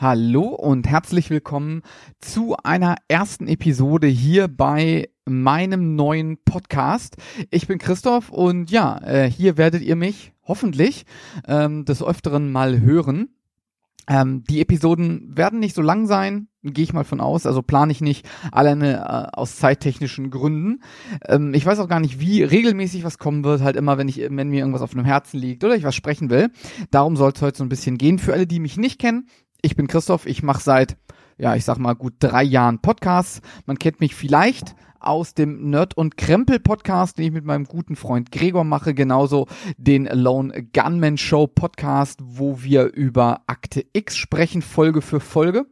Hallo und herzlich willkommen zu einer ersten Episode hier bei meinem neuen Podcast. Ich bin Christoph und ja, äh, hier werdet ihr mich hoffentlich ähm, des Öfteren mal hören. Ähm, die Episoden werden nicht so lang sein, gehe ich mal von aus, also plane ich nicht alleine äh, aus zeittechnischen Gründen. Ähm, ich weiß auch gar nicht, wie regelmäßig was kommen wird, halt immer, wenn ich, wenn mir irgendwas auf dem Herzen liegt oder ich was sprechen will. Darum soll es heute so ein bisschen gehen. Für alle, die mich nicht kennen, ich bin Christoph, ich mache seit, ja, ich sag mal gut drei Jahren Podcasts. Man kennt mich vielleicht aus dem Nerd und Krempel Podcast, den ich mit meinem guten Freund Gregor mache, genauso den Lone Gunman Show Podcast, wo wir über Akte X sprechen, Folge für Folge.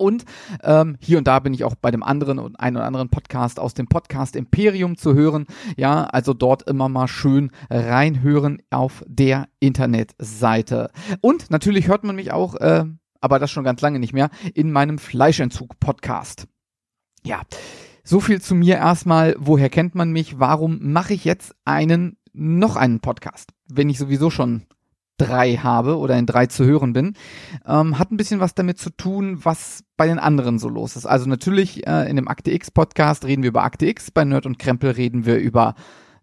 Und ähm, hier und da bin ich auch bei dem anderen und einen oder anderen Podcast aus dem Podcast Imperium zu hören. Ja, also dort immer mal schön reinhören auf der Internetseite. Und natürlich hört man mich auch, äh, aber das schon ganz lange nicht mehr, in meinem Fleischentzug-Podcast. Ja, so viel zu mir erstmal. Woher kennt man mich? Warum mache ich jetzt einen, noch einen Podcast? Wenn ich sowieso schon drei habe oder in drei zu hören bin, ähm, hat ein bisschen was damit zu tun, was bei den anderen so los ist. Also natürlich äh, in dem Akte X Podcast reden wir über Akte X, bei Nerd und Krempel reden wir über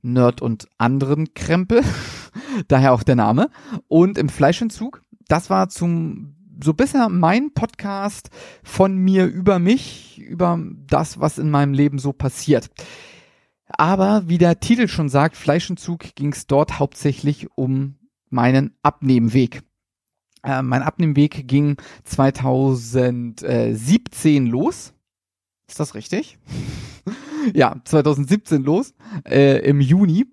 Nerd und anderen Krempel, daher auch der Name. Und im Fleischentzug, das war zum so bisher mein Podcast von mir über mich, über das, was in meinem Leben so passiert. Aber wie der Titel schon sagt, Fleischentzug ging es dort hauptsächlich um meinen Abnehmweg. Äh, mein Abnehmweg ging 2017 los. Ist das richtig? ja, 2017 los, äh, im Juni.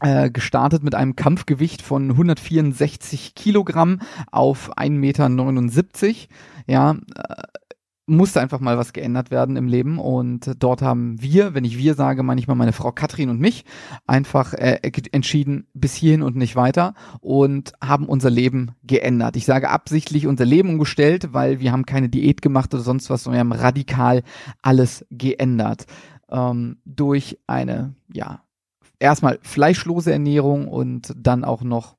Äh, gestartet mit einem Kampfgewicht von 164 Kilogramm auf 1,79 Meter. Ja, äh, musste einfach mal was geändert werden im Leben und dort haben wir, wenn ich wir sage, manchmal meine Frau Katrin und mich einfach äh, entschieden bis hierhin und nicht weiter und haben unser Leben geändert. Ich sage absichtlich unser Leben umgestellt, weil wir haben keine Diät gemacht oder sonst was, sondern wir haben radikal alles geändert ähm, durch eine ja erstmal fleischlose Ernährung und dann auch noch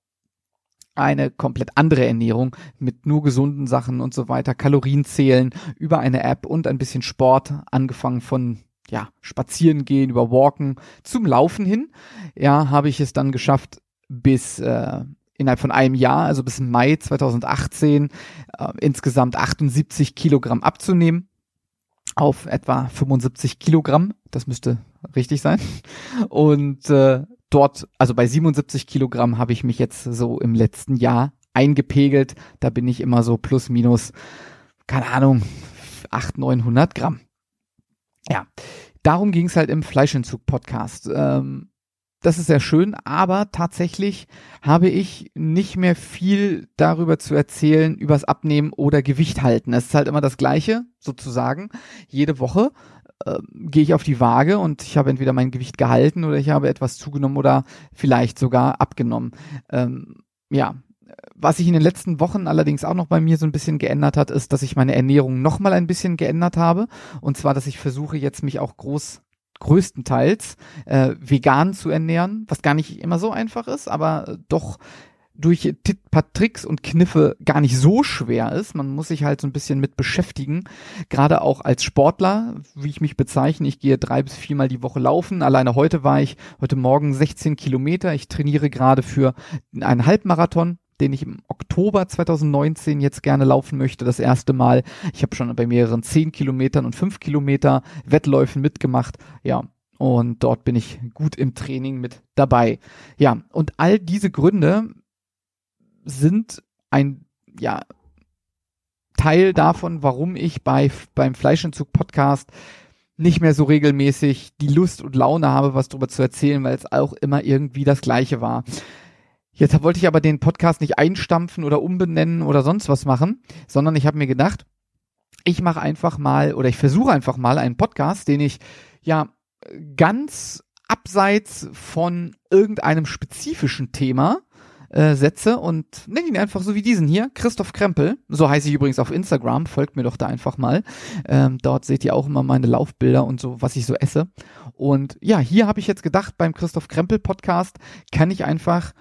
eine komplett andere Ernährung mit nur gesunden Sachen und so weiter, Kalorien zählen über eine App und ein bisschen Sport, angefangen von ja, spazieren gehen, über Walken zum Laufen hin. Ja, habe ich es dann geschafft bis äh, innerhalb von einem Jahr, also bis Mai 2018, äh, insgesamt 78 Kilogramm abzunehmen auf etwa 75 Kilogramm. Das müsste richtig sein. Und äh, dort, also bei 77 Kilogramm habe ich mich jetzt so im letzten Jahr eingepegelt. Da bin ich immer so plus minus, keine Ahnung, 800, 900 Gramm. Ja, darum ging es halt im Fleischentzug-Podcast. Ähm, das ist sehr schön, aber tatsächlich habe ich nicht mehr viel darüber zu erzählen, übers Abnehmen oder Gewicht halten. Es ist halt immer das Gleiche, sozusagen, jede Woche äh, gehe ich auf die Waage und ich habe entweder mein Gewicht gehalten oder ich habe etwas zugenommen oder vielleicht sogar abgenommen. Ähm, ja, was sich in den letzten Wochen allerdings auch noch bei mir so ein bisschen geändert hat, ist, dass ich meine Ernährung nochmal ein bisschen geändert habe. Und zwar, dass ich versuche jetzt mich auch groß größtenteils äh, vegan zu ernähren, was gar nicht immer so einfach ist, aber doch durch paar Tricks und Kniffe gar nicht so schwer ist. Man muss sich halt so ein bisschen mit beschäftigen. Gerade auch als Sportler, wie ich mich bezeichne. Ich gehe drei bis viermal die Woche laufen. Alleine heute war ich, heute Morgen 16 Kilometer. Ich trainiere gerade für einen Halbmarathon den ich im Oktober 2019 jetzt gerne laufen möchte, das erste Mal. Ich habe schon bei mehreren 10 Kilometern und 5 Kilometer Wettläufen mitgemacht. Ja, und dort bin ich gut im Training mit dabei. Ja, und all diese Gründe sind ein, ja, Teil davon, warum ich bei, beim Fleischentzug Podcast nicht mehr so regelmäßig die Lust und Laune habe, was darüber zu erzählen, weil es auch immer irgendwie das Gleiche war. Jetzt wollte ich aber den Podcast nicht einstampfen oder umbenennen oder sonst was machen, sondern ich habe mir gedacht, ich mache einfach mal oder ich versuche einfach mal einen Podcast, den ich ja ganz abseits von irgendeinem spezifischen Thema äh, setze und nenne ihn einfach so wie diesen hier, Christoph Krempel. So heiße ich übrigens auf Instagram, folgt mir doch da einfach mal. Ähm, dort seht ihr auch immer meine Laufbilder und so, was ich so esse. Und ja, hier habe ich jetzt gedacht, beim Christoph Krempel Podcast kann ich einfach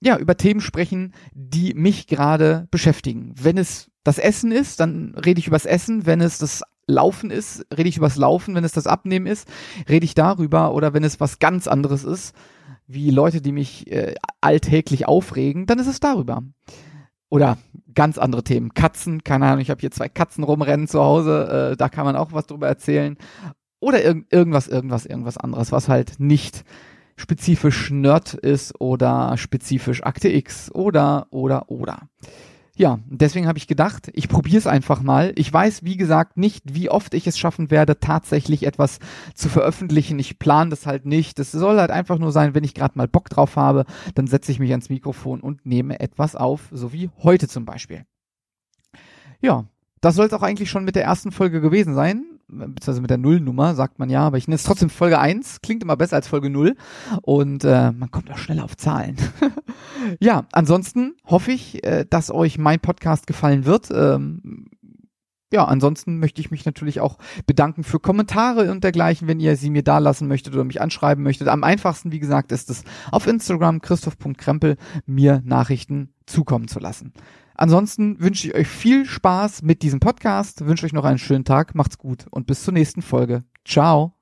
ja, über Themen sprechen, die mich gerade beschäftigen. Wenn es das Essen ist, dann rede ich übers Essen. Wenn es das Laufen ist, rede ich übers Laufen. Wenn es das Abnehmen ist, rede ich darüber. Oder wenn es was ganz anderes ist, wie Leute, die mich äh, alltäglich aufregen, dann ist es darüber. Oder ganz andere Themen. Katzen, keine Ahnung, ich habe hier zwei Katzen rumrennen zu Hause, äh, da kann man auch was drüber erzählen. Oder irg irgendwas, irgendwas, irgendwas anderes, was halt nicht spezifisch Nerd ist oder spezifisch Akte X oder, oder, oder. Ja, deswegen habe ich gedacht, ich probiere es einfach mal. Ich weiß, wie gesagt, nicht, wie oft ich es schaffen werde, tatsächlich etwas zu veröffentlichen. Ich plane das halt nicht. Es soll halt einfach nur sein, wenn ich gerade mal Bock drauf habe, dann setze ich mich ans Mikrofon und nehme etwas auf, so wie heute zum Beispiel. Ja, das soll es auch eigentlich schon mit der ersten Folge gewesen sein beziehungsweise mit der Nullnummer sagt man ja, aber ich nenne es trotzdem Folge 1, klingt immer besser als Folge 0 und äh, man kommt auch schneller auf Zahlen. ja, ansonsten hoffe ich, äh, dass euch mein Podcast gefallen wird. Ähm, ja, ansonsten möchte ich mich natürlich auch bedanken für Kommentare und dergleichen, wenn ihr sie mir da lassen möchtet oder mich anschreiben möchtet. Am einfachsten, wie gesagt, ist es auf Instagram christoph.krempel mir Nachrichten zukommen zu lassen. Ansonsten wünsche ich euch viel Spaß mit diesem Podcast, wünsche euch noch einen schönen Tag, macht's gut und bis zur nächsten Folge. Ciao.